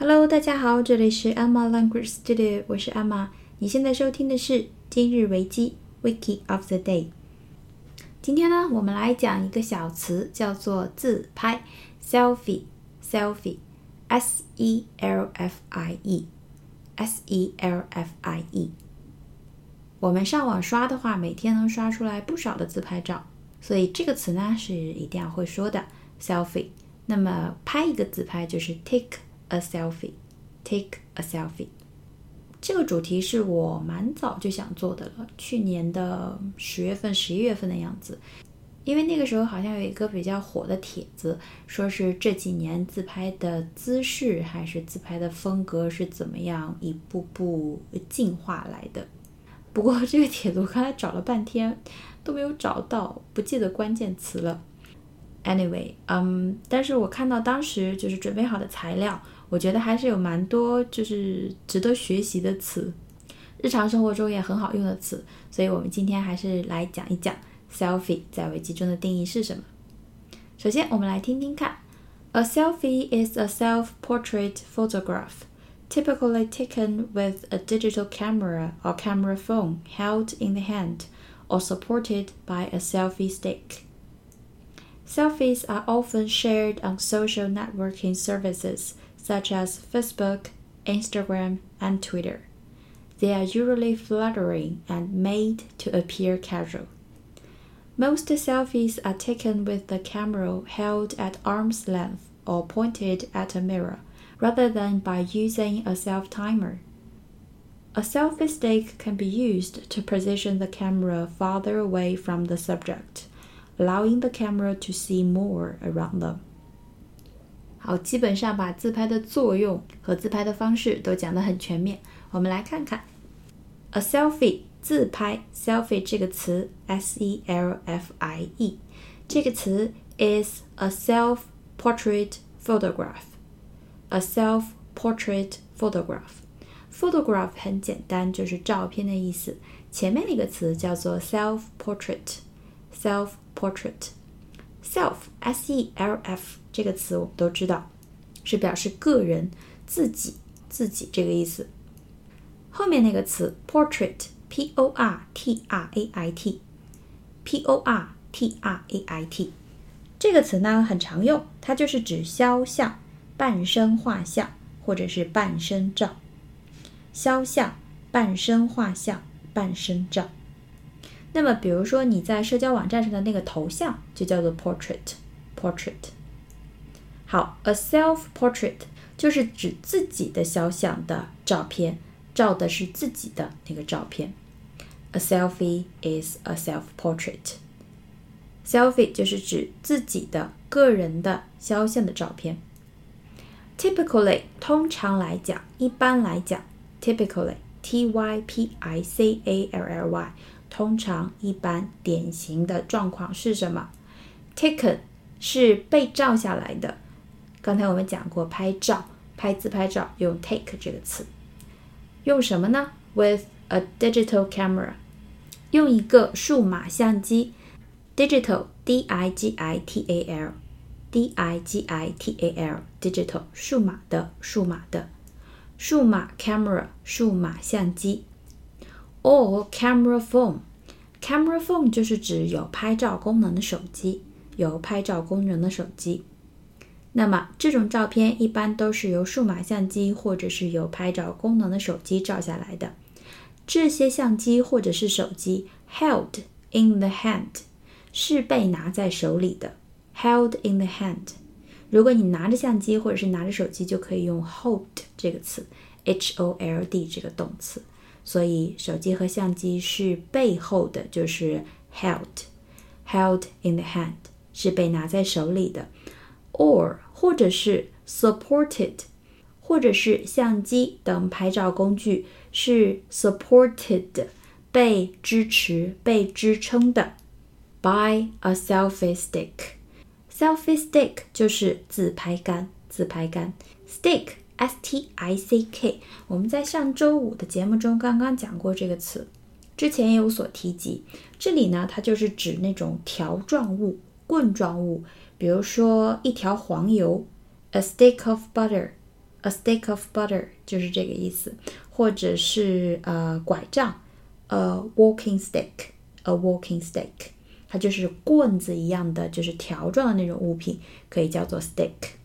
Hello，大家好，这里是 Emma Language Studio，我是 Emma。你现在收听的是今日维基 Wiki of the Day。今天呢，我们来讲一个小词，叫做自拍 （selfie），selfie，s e l f i e，s e l f i e。我们上网刷的话，每天能刷出来不少的自拍照，所以这个词呢是一定要会说的 selfie。那么拍一个自拍就是 take a selfie，take a selfie。这个主题是我蛮早就想做的了，去年的十月份、十一月份的样子，因为那个时候好像有一个比较火的帖子，说是这几年自拍的姿势还是自拍的风格是怎么样一步步进化来的。不过这个帖子我刚才找了半天都没有找到，不记得关键词了。Anyway，嗯，但是我看到当时就是准备好的材料，我觉得还是有蛮多就是值得学习的词，日常生活中也很好用的词，所以我们今天还是来讲一讲 selfie 在维基中的定义是什么。首先，我们来听听看，A selfie is a self-portrait photograph. typically taken with a digital camera or camera phone held in the hand or supported by a selfie stick. Selfies are often shared on social networking services such as Facebook, Instagram, and Twitter. They are usually flattering and made to appear casual. Most selfies are taken with the camera held at arm's length or pointed at a mirror rather than by using a self timer. A selfie stick can be used to position the camera farther away from the subject, allowing the camera to see more around them. 好，基本上把自拍的作用和自拍的方式都讲得很全面。我们来看看，a selfie 自拍，selfie 这个词，s e l f i e 这个词 is a self-portrait photograph。a self-portrait photograph。photograph 很简单，就是照片的意思。前面那个词叫做 self-portrait，self-portrait。Self s e l f 这个词我们都知道，是表示个人、自己、自己这个意思。后面那个词 portrait p o r t r a i t p o r t r a i t 这个词呢很常用，它就是指肖像。半身画像或者是半身照，肖像、半身画像、半身照。那么，比如说你在社交网站上的那个头像就叫做 portrait。portrait。好，a self portrait 就是指自己的肖像的照片，照的是自己的那个照片。A selfie is a self portrait。selfie 就是指自己的个人的肖像的照片。Typically，通常来讲，一般来讲，typically，t y p i c a l l y，通常、一般、典型的状况是什么？Taken 是被照下来的。刚才我们讲过，拍照、拍自拍照用 take 这个词，用什么呢？With a digital camera，用一个数码相机，digital，d i g i t a l。D I G I T A L，digital，数码的，数码的，数码 camera，数码相机，or camera phone，camera phone 就是指有拍照功能的手机，有拍照功能的手机。那么这种照片一般都是由数码相机或者是有拍照功能的手机照下来的。这些相机或者是手机 held in the hand，是被拿在手里的。Held in the hand，如果你拿着相机或者是拿着手机，就可以用 hold 这个词，h o l d 这个动词。所以手机和相机是背后的，就是 held，held in the hand 是被拿在手里的，or 或者是 supported，或者是相机等拍照工具是 supported 被支持、被支撑的 by a selfie stick。Selfie stick 就是自拍杆，自拍杆。Stick S T I C K，我们在上周五的节目中刚刚讲过这个词，之前也有所提及。这里呢，它就是指那种条状物、棍状物，比如说一条黄油，a stick of butter，，a stick of butter 就是这个意思，或者是呃拐杖，a walking stick，a walking stick，它就是棍子一样的，就是条状的那种物品，可以叫做 stick。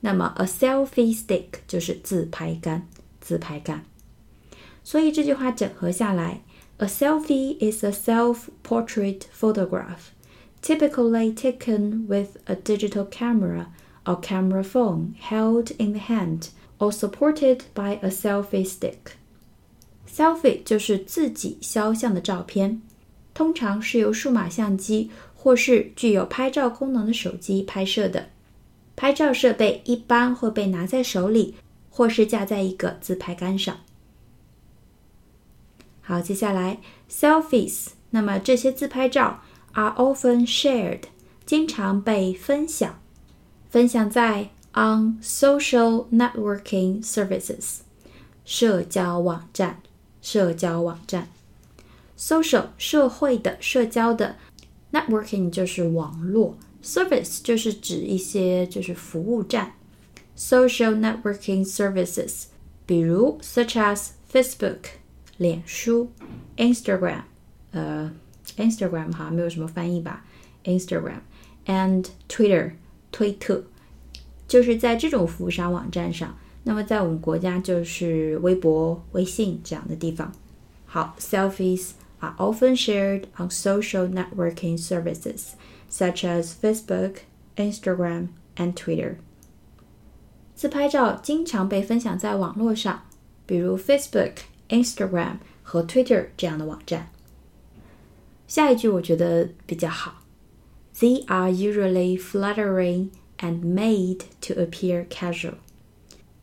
那么 a selfie stick 就是自拍杆，自拍杆。所以这句话整合下来，a selfie is a self-portrait photograph, typically taken with a digital camera or camera phone held in the hand or supported by a selfie stick. Selfie 就是自己肖像的照片，通常是由数码相机或是具有拍照功能的手机拍摄的。拍照设备一般会被拿在手里，或是架在一个自拍杆上。好，接下来 selfies，那么这些自拍照 are often shared，经常被分享，分享在 on social networking services，社交网站，社交网站，social 社会的、社交的，networking 就是网络。Service 就是指一些就是服务站，social networking services，比如 such as Facebook 脸书，Instagram 呃 Instagram 好像没有什么翻译吧，Instagram and Twitter 推特，就是在这种服务商网站上。那么在我们国家就是微博、微信这样的地方。好，selfies are often shared on social networking services such as Facebook, Instagram, and Twitter. 自拍照经常被分享在网络上，比如 Facebook、Instagram 和 Twitter 这样的网站。下一句我觉得比较好，They are usually flattering and made to appear casual。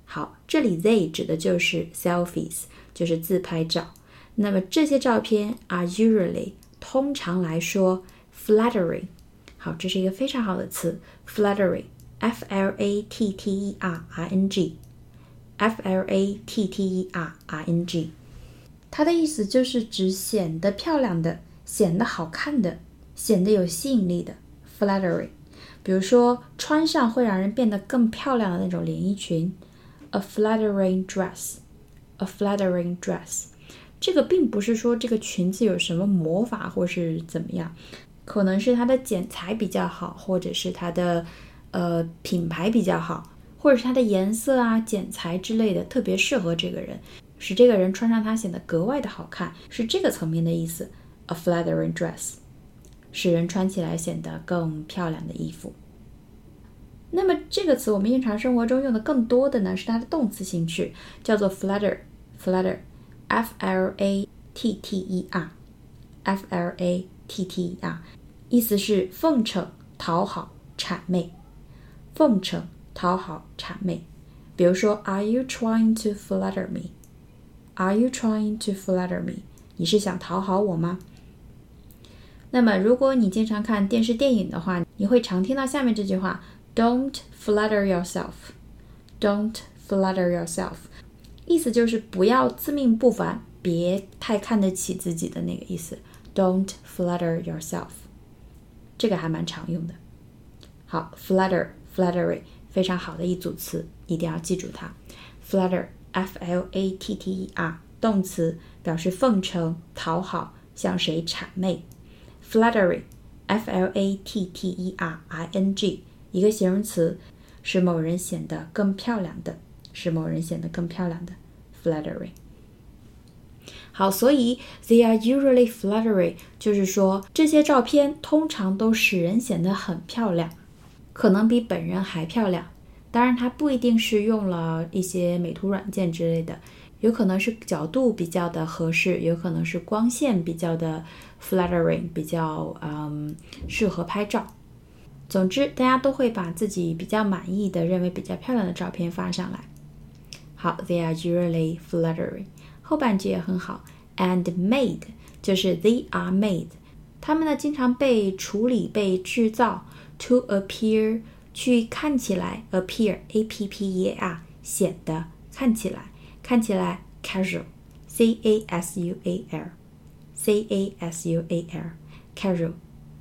好，这里 they 指的就是 selfies，就是自拍照。那么这些照片 are usually 通常来说 flattering。 好，这是一个非常好的词，flattering，f l a t t e r i n g，f l a t t e r i n g，它的意思就是指显得漂亮的、显得好看的、显得有吸引力的 flattering。比如说，穿上会让人变得更漂亮的那种连衣裙，a flattering dress，a flattering dress。这个并不是说这个裙子有什么魔法或是怎么样。可能是它的剪裁比较好，或者是它的呃品牌比较好，或者是它的颜色啊、剪裁之类的特别适合这个人，使这个人穿上它显得格外的好看，是这个层面的意思。A flattering dress，使人穿起来显得更漂亮的衣服。那么这个词我们日常生活中用的更多的呢是它的动词形式，叫做 flatter，flatter，f l a t t e r，f l a。T T 啊，意思是奉承、讨好、谄媚。奉承、讨好、谄媚。比如说，Are you trying to flatter me? Are you trying to flatter me? 你是想讨好我吗？那么，如果你经常看电视电影的话，你会常听到下面这句话：Don't flatter yourself. Don't flatter yourself. 意思就是不要自命不凡，别太看得起自己的那个意思。Don't flatter yourself，这个还蛮常用的。好，flatter，flattery，非常好的一组词，一定要记住它。flatter，f l a t t e r，动词，表示奉承、讨好，向谁谄媚。flattery，f l a t t e r i n g，一个形容词，使某人显得更漂亮的，使某人显得更漂亮的。flattery。好，所以 they are usually flattering，就是说这些照片通常都使人显得很漂亮，可能比本人还漂亮。当然，它不一定是用了一些美图软件之类的，有可能是角度比较的合适，有可能是光线比较的 flattering，比较嗯适合拍照。总之，大家都会把自己比较满意的、认为比较漂亮的照片发上来。好，they are usually flattering。后半句也很好，and made 就是 they are made，它们呢经常被处理、被制造，to appear 去看起来，appear a p p e a r 显得看起来看起来 casual c a s u a l c a s u a l casual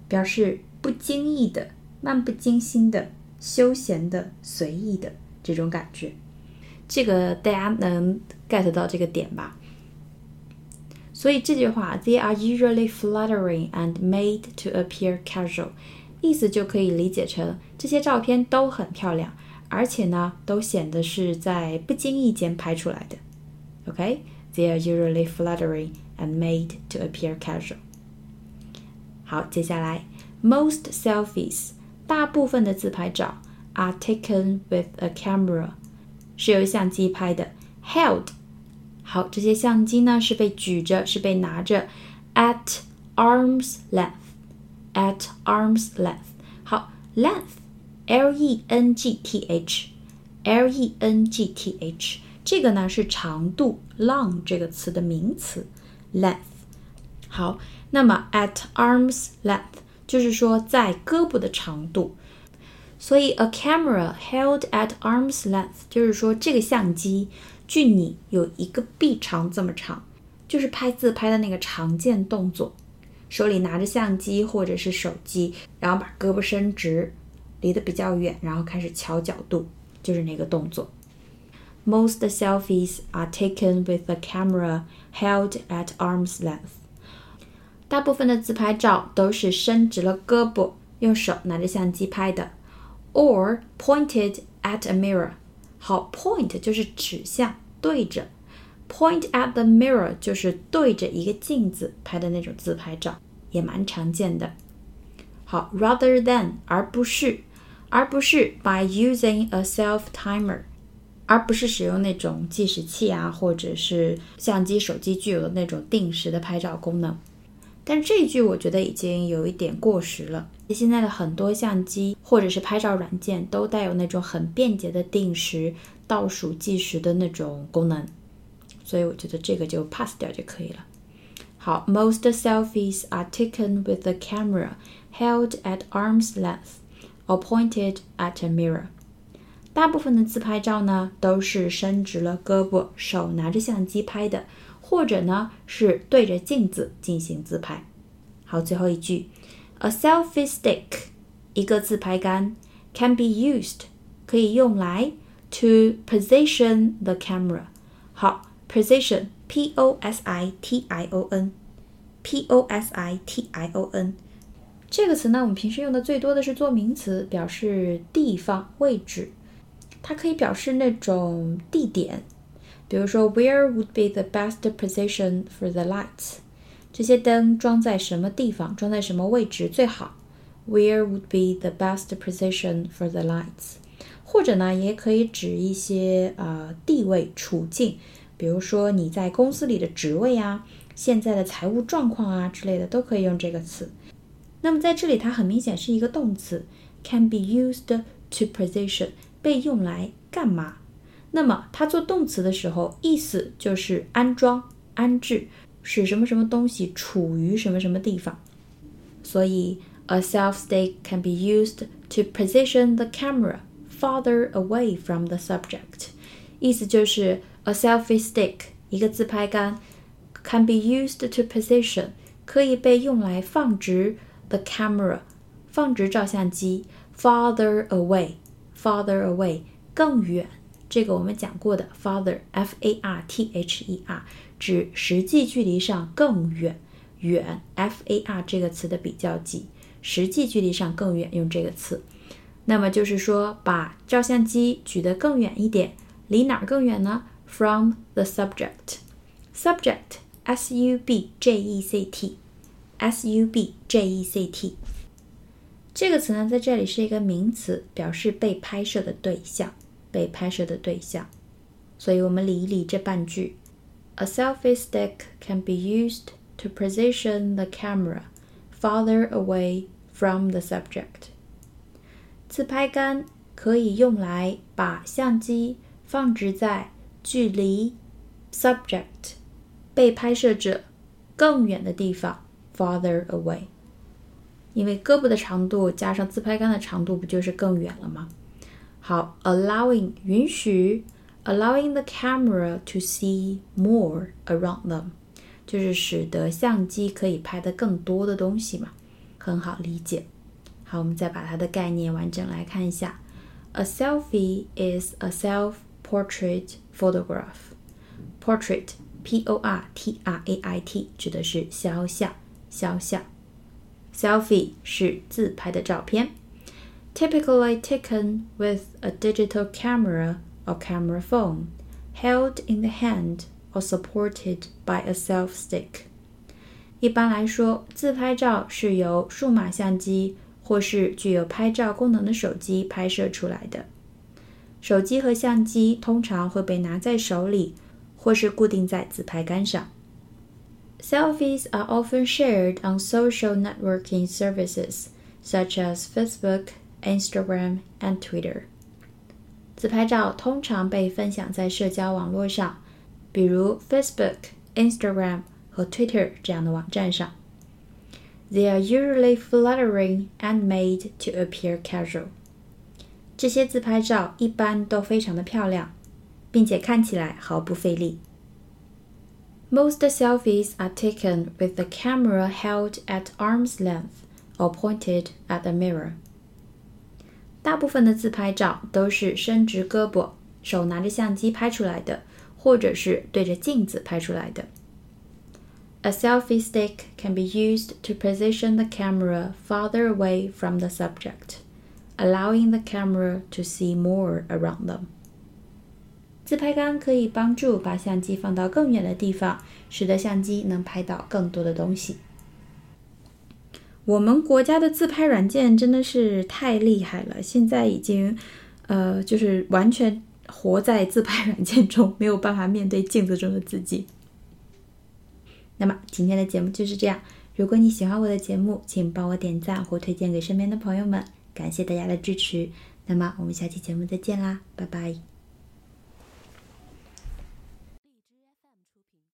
表示不经意的、漫不经心的、休闲的、随意的这种感觉。这个大家能 get 到这个点吧？所以这句话，They are usually flattering and made to appear casual，意思就可以理解成这些照片都很漂亮，而且呢，都显得是在不经意间拍出来的。OK，They are usually flattering and made to appear casual。好，接下来，most selfies，大部分的自拍照 are taken with a camera， 是由相机拍的，held。好，这些相机呢是被举着，是被拿着，at arm's length，at arm's length。好，length，l e n g t h，l e n g t h，这个呢是长度，long 这个词的名词，length。好，那么 at arm's length 就是说在胳膊的长度。所以 a camera held at arm's length 就是说这个相机。距你有一个臂长这么长，就是拍自拍的那个常见动作，手里拿着相机或者是手机，然后把胳膊伸直，离得比较远，然后开始调角度，就是那个动作。Most selfies are taken with a camera held at arm's length。大部分的自拍照都是伸直了胳膊，用手拿着相机拍的，or pointed at a mirror。好，point 就是指向、对着，point at the mirror 就是对着一个镜子拍的那种自拍照，也蛮常见的。好，rather than 而不是，而不是 by using a self timer，而不是使用那种计时器啊，或者是相机、手机具有的那种定时的拍照功能。但这一句我觉得已经有一点过时了。现在的很多相机或者是拍照软件都带有那种很便捷的定时倒数计时的那种功能，所以我觉得这个就 pass 掉就可以了。好，most selfies are taken with a camera held at arm's length or pointed at a mirror。大部分的自拍照呢都是伸直了胳膊，手拿着相机拍的。或者呢是对着镜子进行自拍。好，最后一句，a selfie stick，一个自拍杆，can be used，可以用来 to position the camera。好，position，p o s i t i o n，p o s i t i o n，这个词呢，我们平时用的最多的是做名词，表示地方、位置，它可以表示那种地点。比如说，Where would be the best position for the lights？这些灯装在什么地方，装在什么位置最好？Where would be the best position for the lights？或者呢，也可以指一些呃地位处境，比如说你在公司里的职位啊，现在的财务状况啊之类的，都可以用这个词。那么在这里，它很明显是一个动词，can be used to position，被用来干嘛？那么它做动词的时候，意思就是安装、安置，使什么什么东西处于什么什么地方。所以，a self stick can be used to position the camera farther away from the subject。意思就是 a selfie stick 一个自拍杆 can be used to position 可以被用来放置 the camera 放置照相机 farther away farther away 更远。这个我们讲过的，farther，f a r t h e r，指实际距离上更远，远，f a r 这个词的比较级，实际距离上更远，用这个词。那么就是说，把照相机举得更远一点，离哪儿更远呢？From the subject，subject，s u b j e c t，s u b j e c t，这个词呢，在这里是一个名词，表示被拍摄的对象。被拍摄的对象，所以我们理一理这半句：A selfie stick can be used to position the camera farther away from the subject。自拍杆可以用来把相机放置在距离 subject 被拍摄者更远的地方 farther away。因为胳膊的长度加上自拍杆的长度，不就是更远了吗？ 好，allowing 允许，allowing the camera to see more around them，就是使得相机可以拍的更多的东西嘛，很好理解。好，我们再把它的概念完整来看一下。A selfie is a self portrait photograph。portrait p o r t r a i t 指的是肖像，肖像。selfie 是自拍的照片 ，typically taken with a digital camera or camera phone held in the hand or supported by a self stick。一般来说，自拍照是由数码相机或是具有拍照功能的手机拍摄出来的。手机和相机通常会被拿在手里，或是固定在自拍杆上。Selfies are often shared on social networking services such as Facebook, Instagram, and Twitter. 自拍照通常被分享在社交网络上，比如 Facebook、Instagram 和 Twitter 这样的网站上。They are usually flattering and made to appear casual. 这些自拍照一般都非常的漂亮，并且看起来毫不费力。Most selfies are taken with the camera held at arm's length or pointed at a mirror. 大部分的自拍照都是伸直胳膊，手拿着相机拍出来的，或者是对着镜子拍出来的。A selfie stick can be used to position the camera farther away from the subject, allowing the camera to see more around them. 自拍杆可以帮助把相机放到更远的地方，使得相机能拍到更多的东西。我们国家的自拍软件真的是太厉害了，现在已经，呃，就是完全活在自拍软件中，没有办法面对镜子中的自己。那么今天的节目就是这样。如果你喜欢我的节目，请帮我点赞或推荐给身边的朋友们，感谢大家的支持。那么我们下期节目再见啦，拜拜。